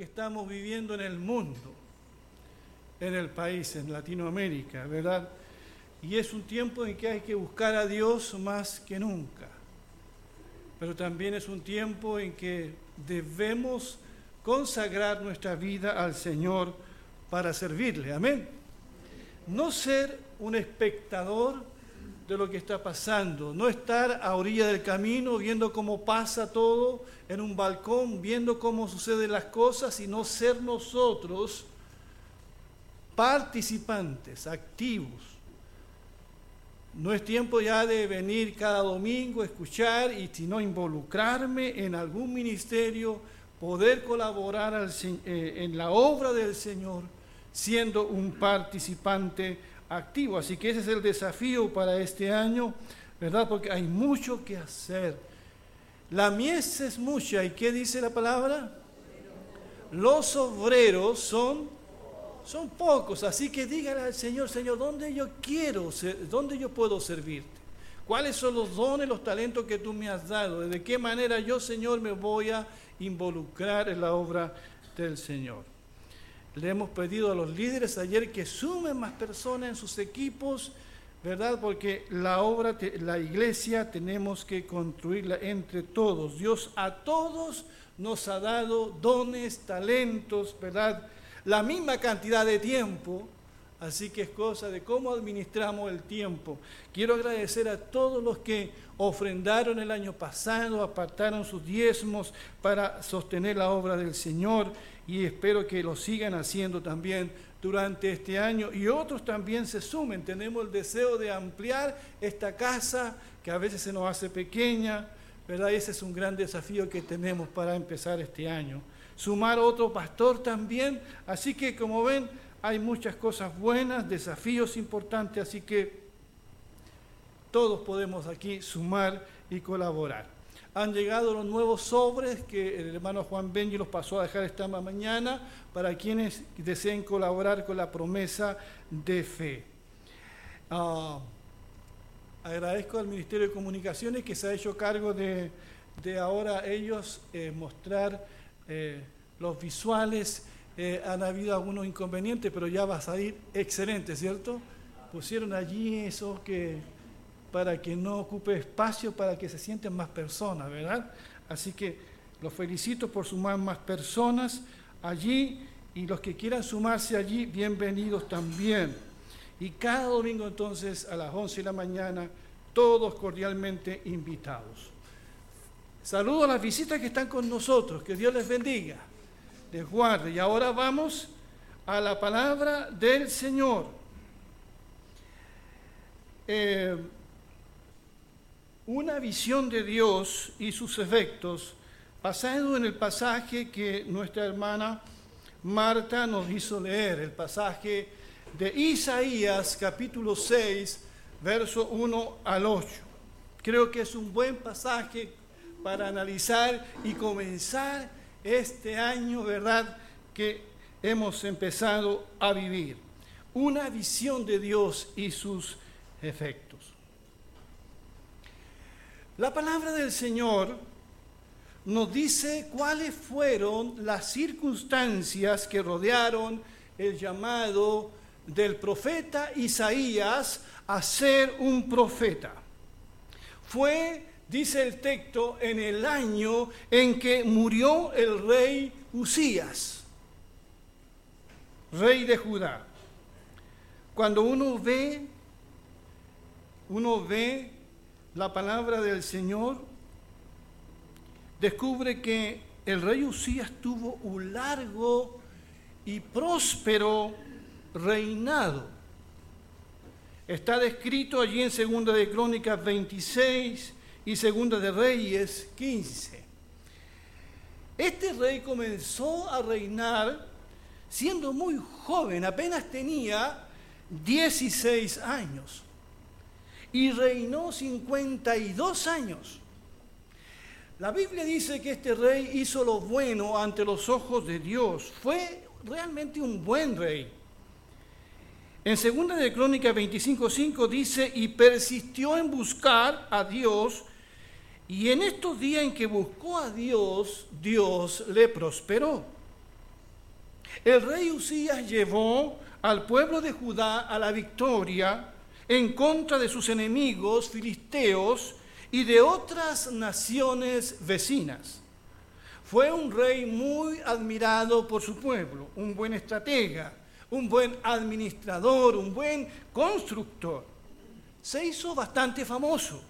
que estamos viviendo en el mundo, en el país, en Latinoamérica, ¿verdad? Y es un tiempo en que hay que buscar a Dios más que nunca. Pero también es un tiempo en que debemos consagrar nuestra vida al Señor para servirle. Amén. No ser un espectador de lo que está pasando, no estar a orilla del camino viendo cómo pasa todo en un balcón, viendo cómo suceden las cosas, sino ser nosotros participantes, activos. No es tiempo ya de venir cada domingo, escuchar y sino involucrarme en algún ministerio, poder colaborar eh, en la obra del Señor, siendo un participante activo. Así que ese es el desafío para este año, ¿verdad? Porque hay mucho que hacer. La mies es mucha. ¿Y qué dice la palabra? Los obreros son, son pocos. Así que dígale al Señor, Señor, ¿dónde yo quiero, dónde yo puedo servirte? ¿Cuáles son los dones, los talentos que tú me has dado? ¿De qué manera yo, Señor, me voy a involucrar en la obra del Señor? Le hemos pedido a los líderes ayer que sumen más personas en sus equipos, ¿verdad? Porque la obra, la iglesia tenemos que construirla entre todos. Dios a todos nos ha dado dones, talentos, ¿verdad? La misma cantidad de tiempo, así que es cosa de cómo administramos el tiempo. Quiero agradecer a todos los que ofrendaron el año pasado, apartaron sus diezmos para sostener la obra del Señor y espero que lo sigan haciendo también durante este año y otros también se sumen. Tenemos el deseo de ampliar esta casa que a veces se nos hace pequeña, ¿verdad? Ese es un gran desafío que tenemos para empezar este año. Sumar otro pastor también, así que como ven, hay muchas cosas buenas, desafíos importantes, así que todos podemos aquí sumar y colaborar. Han llegado los nuevos sobres que el hermano Juan Benji los pasó a dejar esta mañana para quienes deseen colaborar con la promesa de fe. Ah, agradezco al Ministerio de Comunicaciones que se ha hecho cargo de, ahora ellos eh, mostrar eh, los visuales. Eh, han habido algunos inconvenientes, pero ya va a salir excelente, ¿cierto? Pusieron allí eso que para que no ocupe espacio, para que se sienten más personas, ¿verdad? Así que los felicito por sumar más personas allí y los que quieran sumarse allí, bienvenidos también. Y cada domingo entonces a las 11 de la mañana, todos cordialmente invitados. Saludo a las visitas que están con nosotros, que Dios les bendiga, les guarde. Y ahora vamos a la palabra del Señor. Eh, una visión de Dios y sus efectos, basado en el pasaje que nuestra hermana Marta nos hizo leer, el pasaje de Isaías capítulo 6, verso 1 al 8. Creo que es un buen pasaje para analizar y comenzar este año, ¿verdad?, que hemos empezado a vivir. Una visión de Dios y sus efectos. La palabra del Señor nos dice cuáles fueron las circunstancias que rodearon el llamado del profeta Isaías a ser un profeta. Fue, dice el texto, en el año en que murió el rey Usías, rey de Judá. Cuando uno ve, uno ve la palabra del Señor, descubre que el rey Usías tuvo un largo y próspero reinado. Está descrito allí en Segunda de Crónicas 26 y Segunda de Reyes 15. Este rey comenzó a reinar siendo muy joven, apenas tenía 16 años y reinó 52 años. La Biblia dice que este rey hizo lo bueno ante los ojos de Dios. Fue realmente un buen rey. En 2 de Crónica 25:5 dice, y persistió en buscar a Dios Y en estos días en que buscó a Dios, Dios le prosperó. El rey Usías llevó al pueblo de Judá a la victoria en contra de sus enemigos filisteos y de otras naciones vecinas. Fue un rey muy admirado por su pueblo, un buen estratega, un buen administrador, un buen constructor. Se hizo bastante famoso.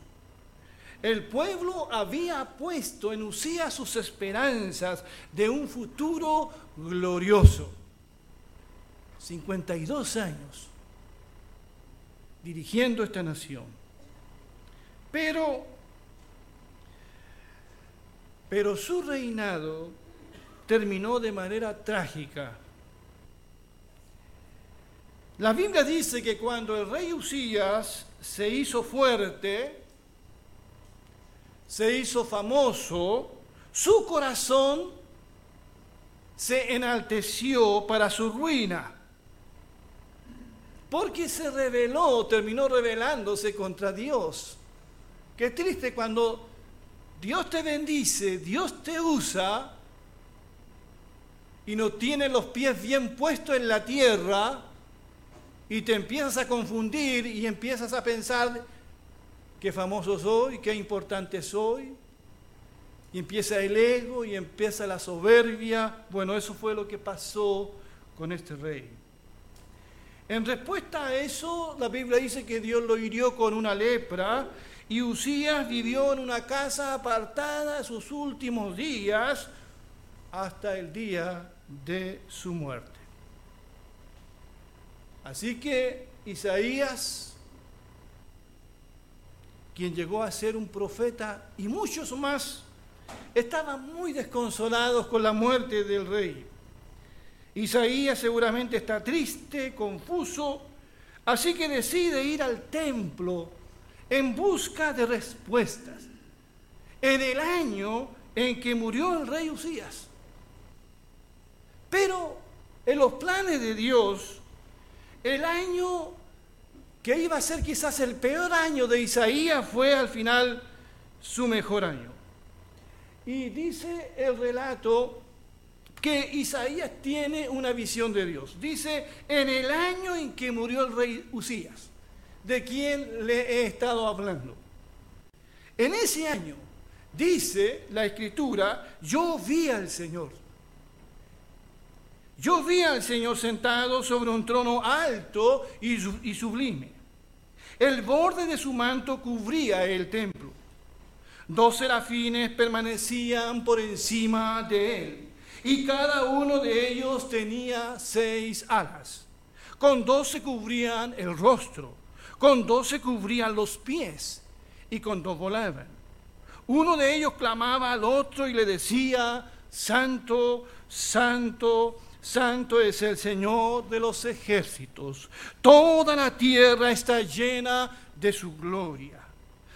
El pueblo había puesto en Usías sus esperanzas de un futuro glorioso. 52 años dirigiendo esta nación. Pero, pero su reinado terminó de manera trágica. La Biblia dice que cuando el rey Usías se hizo fuerte, se hizo famoso, su corazón se enalteció para su ruina, porque se rebeló, terminó rebelándose contra Dios. Qué triste cuando Dios te bendice, Dios te usa y no tiene los pies bien puestos en la tierra y te empiezas a confundir y empiezas a pensar qué famoso soy, qué importante soy. Y empieza el ego y empieza la soberbia. Bueno, eso fue lo que pasó con este rey. En respuesta a eso, la Biblia dice que Dios lo hirió con una lepra y Usías vivió en una casa apartada sus últimos días hasta el día de su muerte. Así que Isaías quien llegó a ser un profeta, y muchos más, estaban muy desconsolados con la muerte del rey. Isaías seguramente está triste, confuso, así que decide ir al templo en busca de respuestas. En el año en que murió el rey Usías. Pero en los planes de Dios, el año que iba a ser quizás el peor año de Isaías, fue al final su mejor año. Y dice el relato que Isaías tiene una visión de Dios. Dice, en el año en que murió el rey Usías, de quien le he estado hablando. En ese año, dice la escritura, yo vi al Señor. Yo vi al Señor sentado sobre un trono alto y, sublime. El borde de su manto cubría el templo. Dos serafines permanecían por encima de él, y cada uno de ellos tenía seis alas. Con dos se cubrían el rostro, con dos se cubrían los pies, y con dos volaban. Uno de ellos clamaba al otro y le decía, Santo, Santo, Santo es el Señor de los ejércitos. Toda la tierra está llena de su gloria.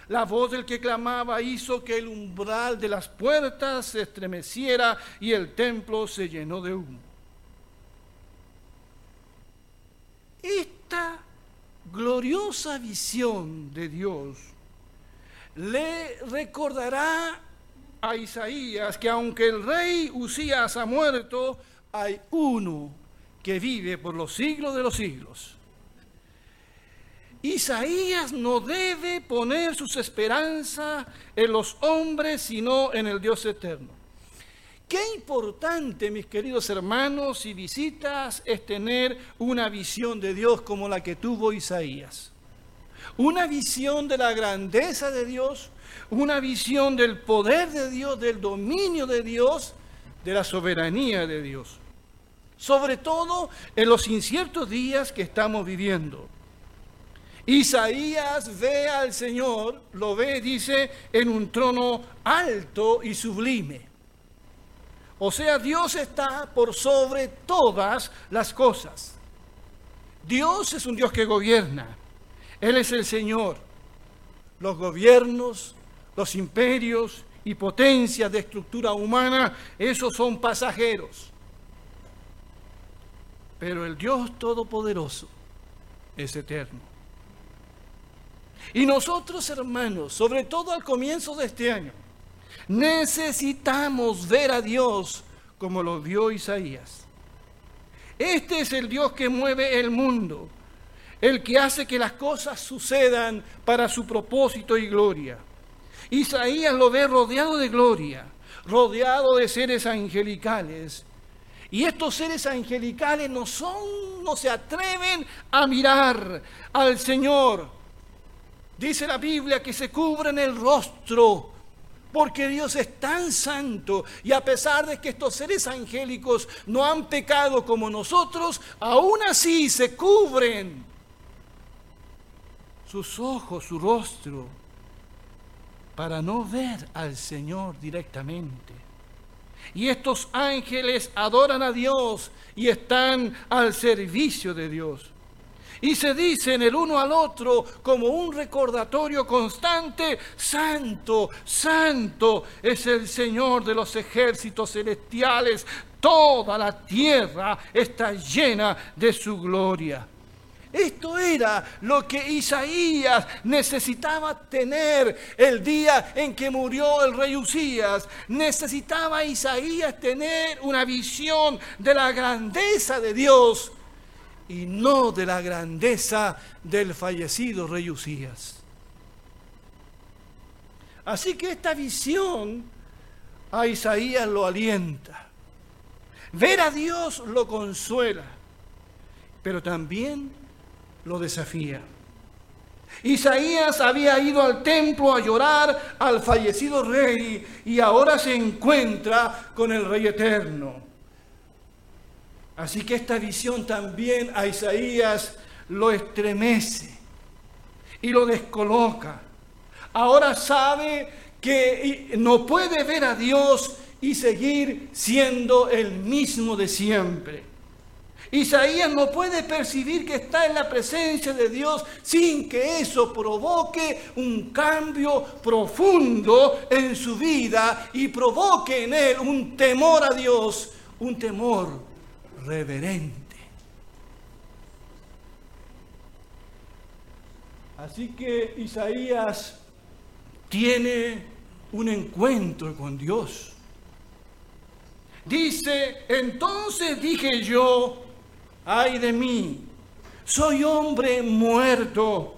La voz del que clamaba hizo que el umbral de las puertas se estremeciera y el templo se llenó de humo. Esta gloriosa visión de Dios le recordará a Isaías que aunque el rey Usías ha muerto, hay uno que vive por los siglos de los siglos. Isaías no debe poner sus esperanzas en los hombres, sino en el Dios eterno. Qué importante, mis queridos hermanos y visitas, es tener una visión de Dios como la que tuvo Isaías. Una visión de la grandeza de Dios, una visión del poder de Dios, del dominio de Dios, de la soberanía de Dios sobre todo en los inciertos días que estamos viviendo. Isaías ve al Señor, lo ve, dice, en un trono alto y sublime. O sea, Dios está por sobre todas las cosas. Dios es un Dios que gobierna. Él es el Señor. Los gobiernos, los imperios y potencias de estructura humana, esos son pasajeros. Pero el Dios Todopoderoso es eterno. Y nosotros, hermanos, sobre todo al comienzo de este año, necesitamos ver a Dios como lo vio Isaías. Este es el Dios que mueve el mundo, el que hace que las cosas sucedan para su propósito y gloria. Isaías lo ve rodeado de gloria, rodeado de seres angelicales. Y estos seres angelicales no son, no se atreven a mirar al Señor. Dice la Biblia que se cubren el rostro porque Dios es tan santo y a pesar de que estos seres angélicos no han pecado como nosotros, aún así se cubren sus ojos, su rostro, para no ver al Señor directamente. Y estos ángeles adoran a Dios y están al servicio de Dios y se dicen el uno al otro como un recordatorio constante, Santo, Santo es el Señor de los ejércitos celestiales, toda la tierra está llena de su gloria. Esto era lo que Isaías necesitaba tener el día en que murió el rey Usías. Necesitaba Isaías tener una visión de la grandeza de Dios y no de la grandeza del fallecido rey Usías. Así que esta visión a Isaías lo alienta. Ver a Dios lo consuela, pero también lo desafía. Isaías había ido al templo a llorar al fallecido rey y ahora se encuentra con el rey eterno. Así que esta visión también a Isaías lo estremece y lo descoloca. Ahora sabe que no puede ver a Dios y seguir siendo el mismo de siempre. Isaías no puede percibir que está en la presencia de Dios sin que eso provoque un cambio profundo en su vida y provoque en él un temor a Dios, un temor reverente. Así que Isaías tiene un encuentro con Dios. Dice, entonces dije yo, ay de mí, soy hombre muerto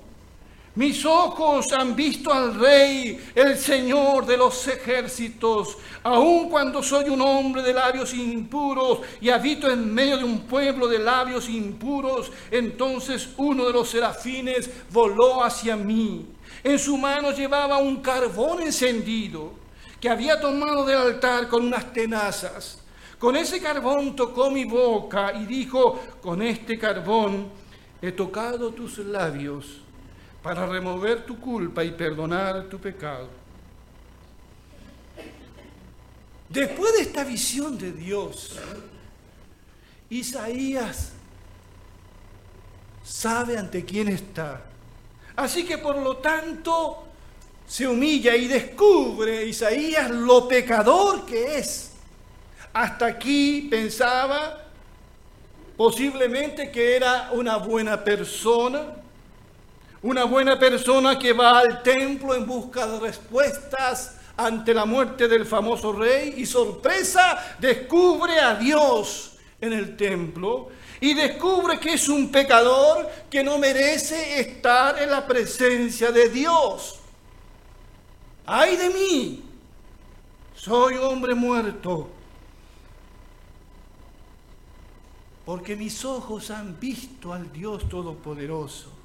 mis ojos han visto al Rey, el Señor de los ejércitos. Aun cuando soy un hombre de labios impuros y habito en medio de un pueblo de labios impuros, entonces uno de los serafines voló hacia mí. En su mano llevaba un carbón encendido que había tomado del altar con unas tenazas. Con ese carbón tocó mi boca y dijo, con este carbón he tocado tus labios para remover tu culpa y perdonar tu pecado. Después de esta visión de Dios, Isaías sabe ante quién está. Así que por lo tanto se humilla y descubre Isaías lo pecador que es. Hasta aquí pensaba posiblemente que era una buena persona, una buena persona que va al templo en busca de respuestas ante la muerte del famoso rey y sorpresa descubre a Dios en el templo y descubre que es un pecador que no merece estar en la presencia de Dios. ¡Ay de mí! Soy hombre muerto. Porque mis ojos han visto al Dios Todopoderoso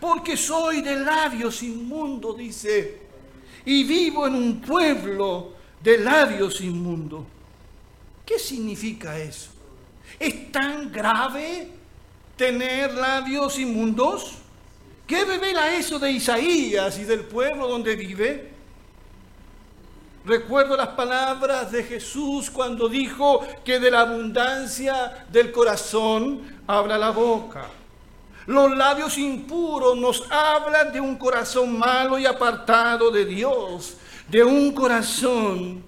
porque soy de labios inmundos, dice, y vivo en un pueblo de labios inmundos. ¿Qué significa eso? ¿Es tan grave tener labios inmundos? ¿Qué revela eso de Isaías y del pueblo donde vive? Recuerdo las palabras de Jesús cuando dijo que de la abundancia del corazón habla la boca. Los labios impuros nos hablan de un corazón malo y apartado de Dios, de un corazón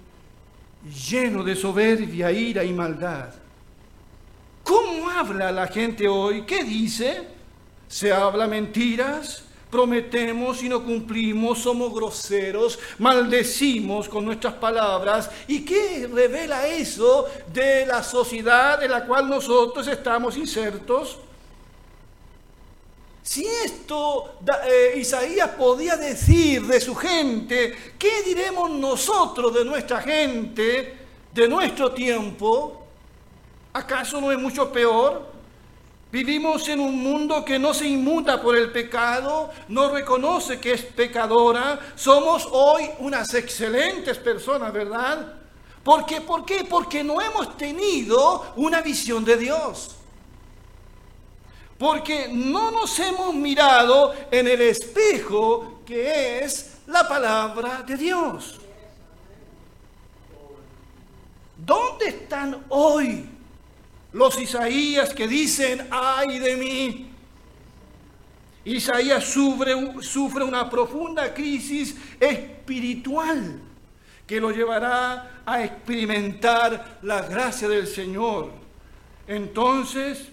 lleno de soberbia, ira y maldad. ¿Cómo habla la gente hoy? ¿Qué dice? ¿Se habla mentiras? prometemos y no cumplimos, somos groseros, maldecimos con nuestras palabras. ¿Y qué revela eso de la sociedad en la cual nosotros estamos insertos? Si esto eh, Isaías podía decir de su gente, ¿qué diremos nosotros de nuestra gente, de nuestro tiempo? ¿Acaso no es mucho peor? Vivimos en un mundo que no se inmuta por el pecado, no reconoce que es pecadora. Somos hoy unas excelentes personas, ¿verdad? ¿Por qué? ¿Por qué? Porque no hemos tenido una visión de Dios. Porque no nos hemos mirado en el espejo que es la palabra de Dios. ¿Dónde están hoy los Isaías que dicen, ay de mí? Isaías sufre, una profunda crisis espiritual que lo llevará a experimentar la gracia del Señor. Entonces,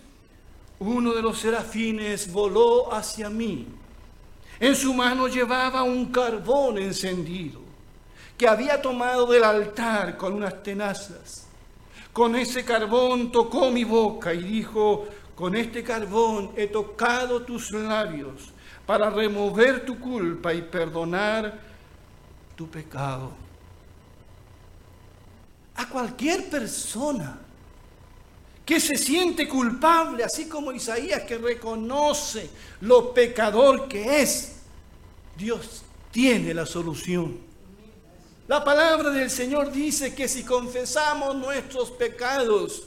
uno de los serafines voló hacia mí. En su mano llevaba un carbón encendido que había tomado del altar con unas tenazas. Con ese carbón tocó mi boca y dijo, con este carbón he tocado tus labios para remover tu culpa y perdonar tu pecado. A cualquier persona que se siente culpable, así como Isaías que reconoce lo pecador que es, Dios tiene la solución. La palabra del Señor dice que si confesamos nuestros pecados,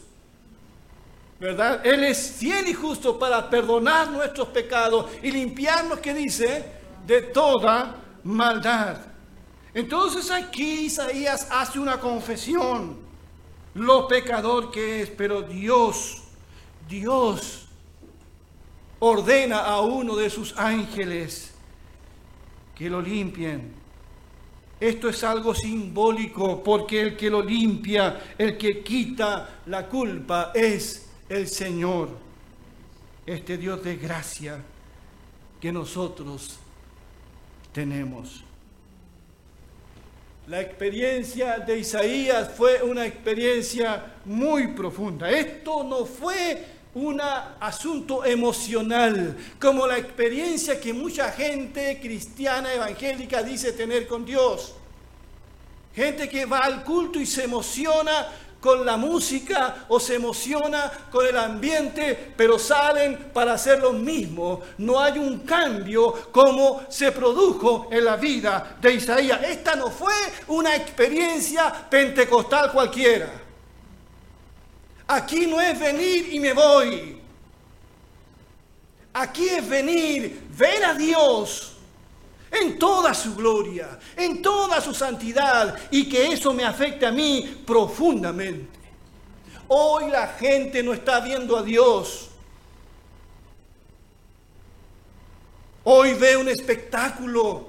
¿verdad? Él es fiel y justo para perdonar nuestros pecados y limpiarnos, que dice, de toda maldad. Entonces aquí Isaías hace una confesión lo pecador que es, pero Dios, Dios ordena a uno de sus ángeles que lo limpien. Esto es algo simbólico porque el que lo limpia, el que quita la culpa es el Señor, este Dios de gracia que nosotros tenemos. La experiencia de Isaías fue una experiencia muy profunda. Esto no fue un asunto emocional, como la experiencia que mucha gente cristiana evangélica dice tener con Dios. Gente que va al culto y se emociona con la música o se emociona con el ambiente, pero salen para hacer lo mismo. No hay un cambio como se produjo en la vida de Isaías. Esta no fue una experiencia pentecostal cualquiera. Aquí no es venir y me voy. Aquí es venir, ver a Dios en toda su gloria, en toda su santidad y que eso me afecte a mí profundamente. Hoy la gente no está viendo a Dios. Hoy ve un espectáculo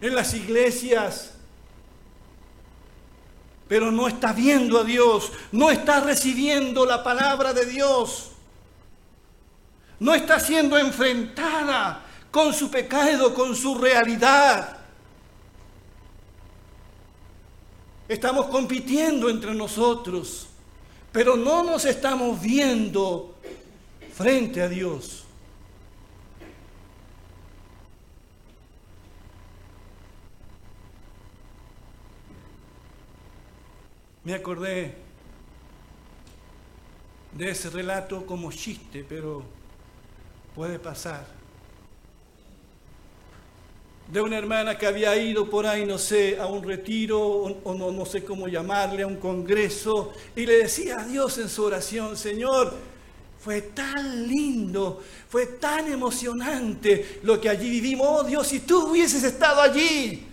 en las iglesias, pero no está viendo a Dios, no está recibiendo la palabra de Dios, no está siendo enfrentada con su pecado, con su realidad. Estamos compitiendo entre nosotros, pero no nos estamos viendo frente a Dios. Me acordé de ese relato como chiste, pero puede pasar de una hermana que había ido por ahí, no sé, a un retiro o, no, no sé cómo llamarle, a un congreso, y le decía a Dios en su oración, Señor, fue tan lindo, fue tan emocionante lo que allí vivimos. Oh Dios, si tú hubieses estado allí.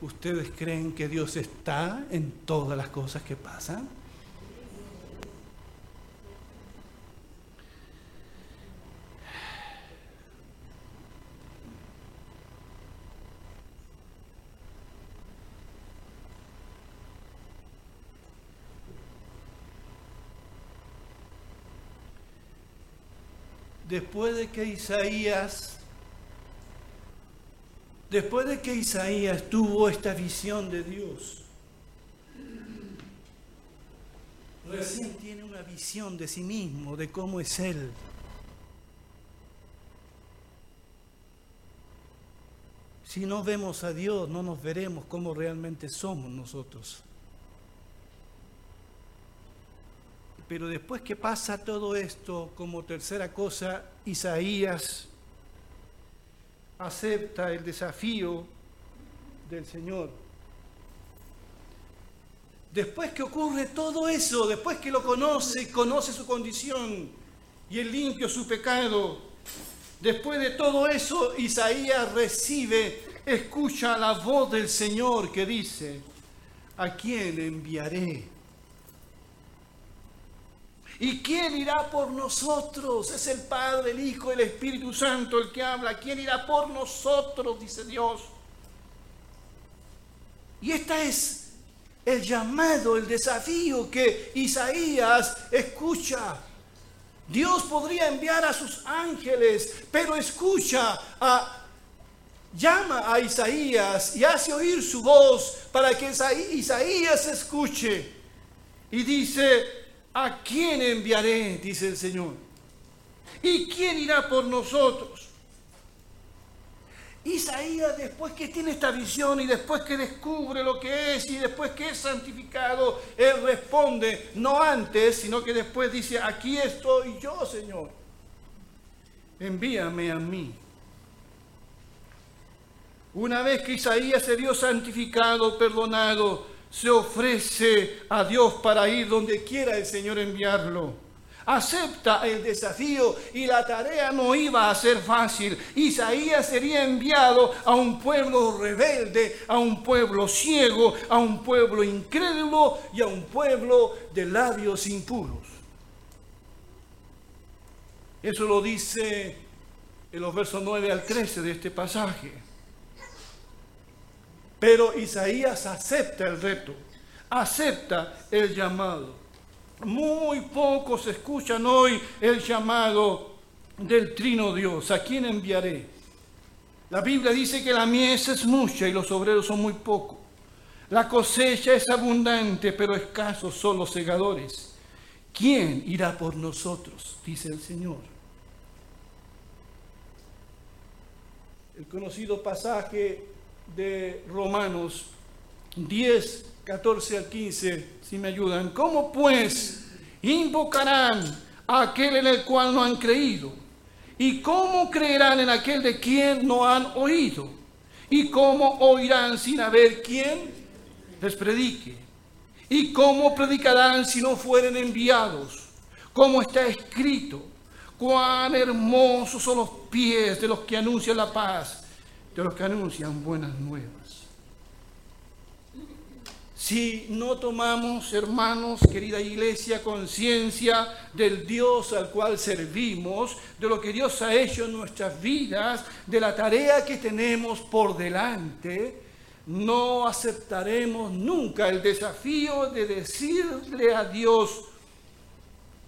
¿Ustedes creen que Dios está en todas las cosas que pasan? Después de que Isaías, después de que Isaías tuvo esta visión de Dios, recién tiene una visión de sí mismo, de cómo es Él. Si no vemos a Dios, no nos veremos como realmente somos nosotros. Pero después que pasa todo esto, como tercera cosa, Isaías acepta el desafío del Señor. Después que ocurre todo eso, después que lo conoce, conoce su condición y el limpio su pecado, después de todo eso, Isaías recibe, escucha la voz del Señor que dice, ¿a quién enviaré? ¿Y quién irá por nosotros? Es el Padre, el Hijo, el Espíritu Santo el que habla. ¿Quién irá por nosotros? Dice Dios. Y este es el llamado, el desafío que Isaías escucha. Dios podría enviar a sus ángeles, pero escucha llama a Isaías y hace oír su voz para que Isaías escuche. Y dice, ¿A quién enviaré? dice el Señor. ¿Y quién irá por nosotros? Isaías, después que tiene esta visión y después que descubre lo que es y después que es santificado, él responde, no antes, sino que después dice, aquí estoy yo, Señor. Envíame a mí. Una vez que Isaías se dio santificado, perdonado, se ofrece a Dios para ir donde quiera el Señor enviarlo. Acepta el desafío y la tarea no iba a ser fácil. Isaías sería enviado a un pueblo rebelde, a un pueblo ciego, a un pueblo incrédulo y a un pueblo de labios impuros. Eso lo dice en los versos 9 al 13 de este pasaje. Pero Isaías acepta el reto, acepta el llamado. Muy pocos escuchan hoy el llamado del trino Dios. ¿A quién enviaré? La Biblia dice que la mies es mucha y los obreros son muy pocos. La cosecha es abundante, pero escasos son los segadores. ¿Quién irá por nosotros? Dice el Señor. El conocido pasaje de Romanos 10, 14 al 15, si me ayudan. ¿Cómo pues invocarán a aquel en el cual no han creído? ¿Y cómo creerán en aquel de quien no han oído? ¿Y cómo oirán sin haber quien les predique? ¿Y cómo predicarán si no fueren enviados? Como está escrito, cuán hermosos son los pies de los que anuncian la paz de los que anuncian buenas nuevas. Si no tomamos, hermanos, querida iglesia, conciencia del Dios al cual servimos, de lo que Dios ha hecho en nuestras vidas, de la tarea que tenemos por delante, no aceptaremos nunca el desafío de decirle a Dios,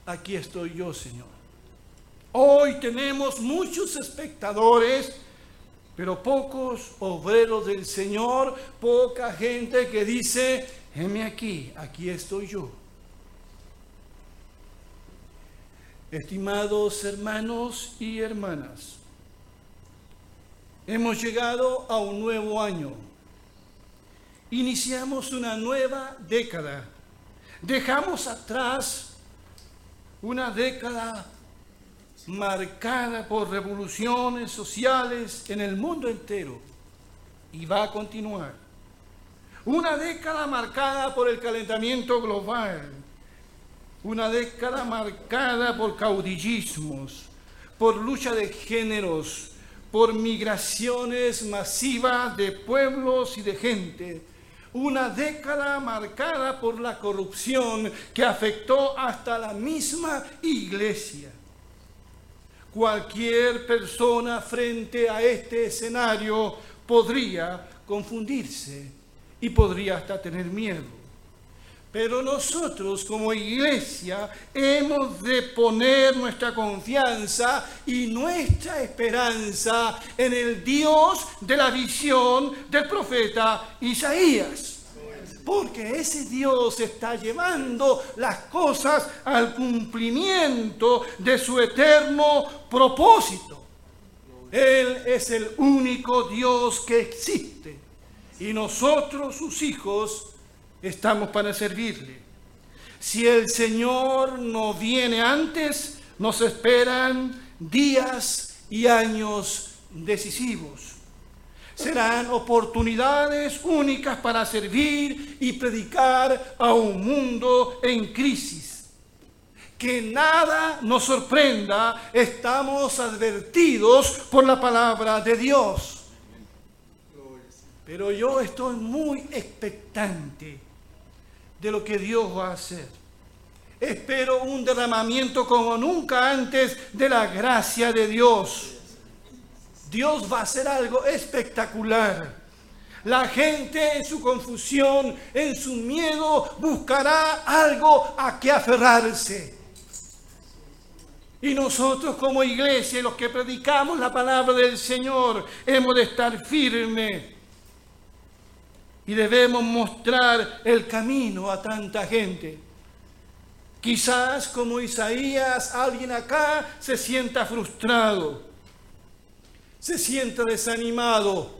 aquí estoy yo, Señor. Hoy tenemos muchos espectadores pero pocos obreros del Señor, poca gente que dice, heme aquí, aquí estoy yo. Estimados hermanos y hermanas, hemos llegado a un nuevo año. Iniciamos una nueva década. Dejamos atrás una década marcada por revoluciones sociales en el mundo entero y va a continuar. Una década marcada por el calentamiento global, una década marcada por caudillismos, por lucha de géneros, por migraciones masivas de pueblos y de gente, una década marcada por la corrupción que afectó hasta la misma iglesia. Cualquier persona frente a este escenario podría confundirse y podría hasta tener miedo. Pero nosotros como iglesia hemos de poner nuestra confianza y nuestra esperanza en el Dios de la visión del profeta Isaías. Porque ese Dios está llevando las cosas al cumplimiento de su eterno propósito. Él es el único Dios que existe. Y nosotros, sus hijos, estamos para servirle. Si el Señor no viene antes, nos esperan días y años decisivos. Serán oportunidades únicas para servir y predicar a un mundo en crisis. Que nada nos sorprenda, estamos advertidos por la palabra de Dios. Pero yo estoy muy expectante de lo que Dios va a hacer. Espero un derramamiento como nunca antes de la gracia de Dios. Dios va a hacer algo espectacular. La gente en su confusión, en su miedo, buscará algo a que aferrarse. Y nosotros como iglesia, los que predicamos la palabra del Señor, hemos de estar firmes y debemos mostrar el camino a tanta gente. Quizás como Isaías, alguien acá se sienta frustrado, se sienta desanimado.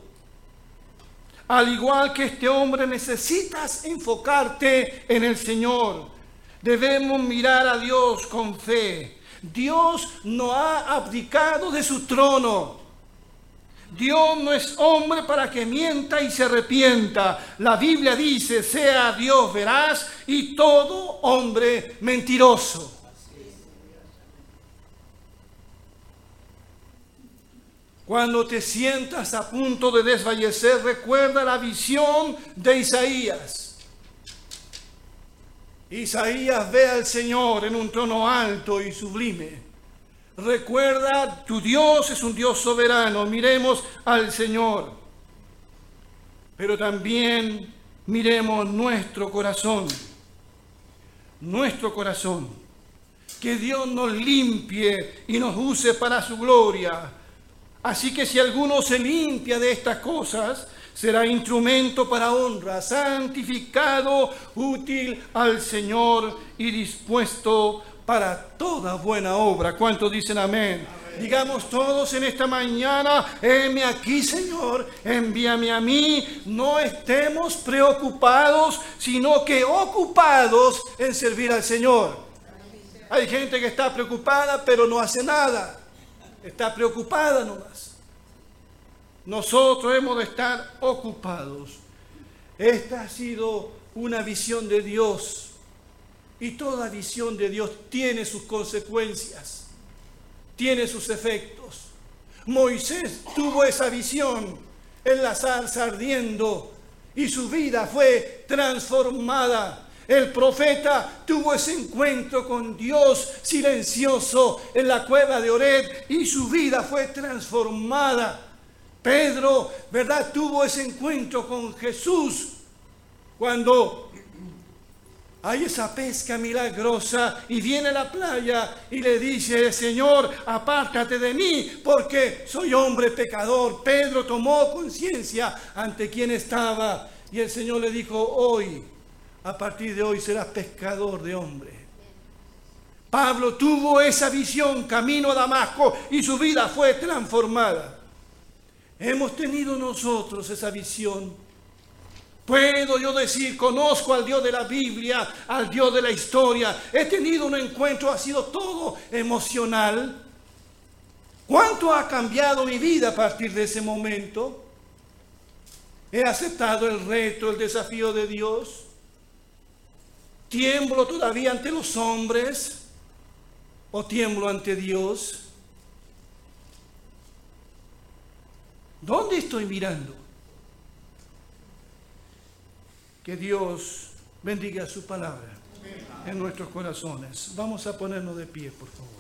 Al igual que este hombre necesitas enfocarte en el Señor. Debemos mirar a Dios con fe. Dios no ha abdicado de su trono. Dios no es hombre para que mienta y se arrepienta. La Biblia dice, sea Dios veraz y todo hombre mentiroso. Cuando te sientas a punto de desfallecer, recuerda la visión de Isaías. Isaías ve al Señor en un trono alto y sublime Recuerda, tu Dios es un Dios soberano. Miremos al Señor. Pero también miremos nuestro corazón. Nuestro corazón. Que Dios nos limpie y nos use para su gloria. Así que si alguno se limpia de estas cosas, será instrumento para honra, santificado, útil al Señor y dispuesto para toda buena obra. ¿Cuántos dicen amén? Digamos todos en esta mañana, heme aquí Señor, envíame a mí. No estemos preocupados, sino que ocupados en servir al Señor. Hay gente que está preocupada pero no hace nada. Está preocupada nomás. Nosotros hemos de estar ocupados. Esta ha sido una visión de Dios y toda visión de Dios tiene sus consecuencias, tiene sus efectos. Moisés tuvo esa visión en la zarza ardiendo y su vida fue transformada. El profeta tuvo ese encuentro con Dios silencioso en la cueva de Ored y su vida fue transformada. Pedro, ¿verdad? Tuvo ese encuentro con Jesús cuando hay esa pesca milagrosa y viene a la playa y le dice, Señor, apártate de mí porque soy hombre pecador. Pedro tomó conciencia ante quien estaba y el Señor le dijo, hoy, a partir de hoy serás pescador de hombre. Pablo tuvo esa visión camino a Damasco y su vida fue transformada. Hemos tenido nosotros esa visión Puedo yo decir, conozco al Dios de la Biblia, al Dios de la historia. He tenido un encuentro, ha sido todo emocional. ¿Cuánto ha cambiado mi vida a partir de ese momento? He aceptado el reto, el desafío de Dios. ¿Tiemblo todavía ante los hombres o tiemblo ante Dios? ¿Dónde estoy mirando? Que Dios bendiga su palabra en nuestros corazones. Vamos a ponernos de pie, por favor.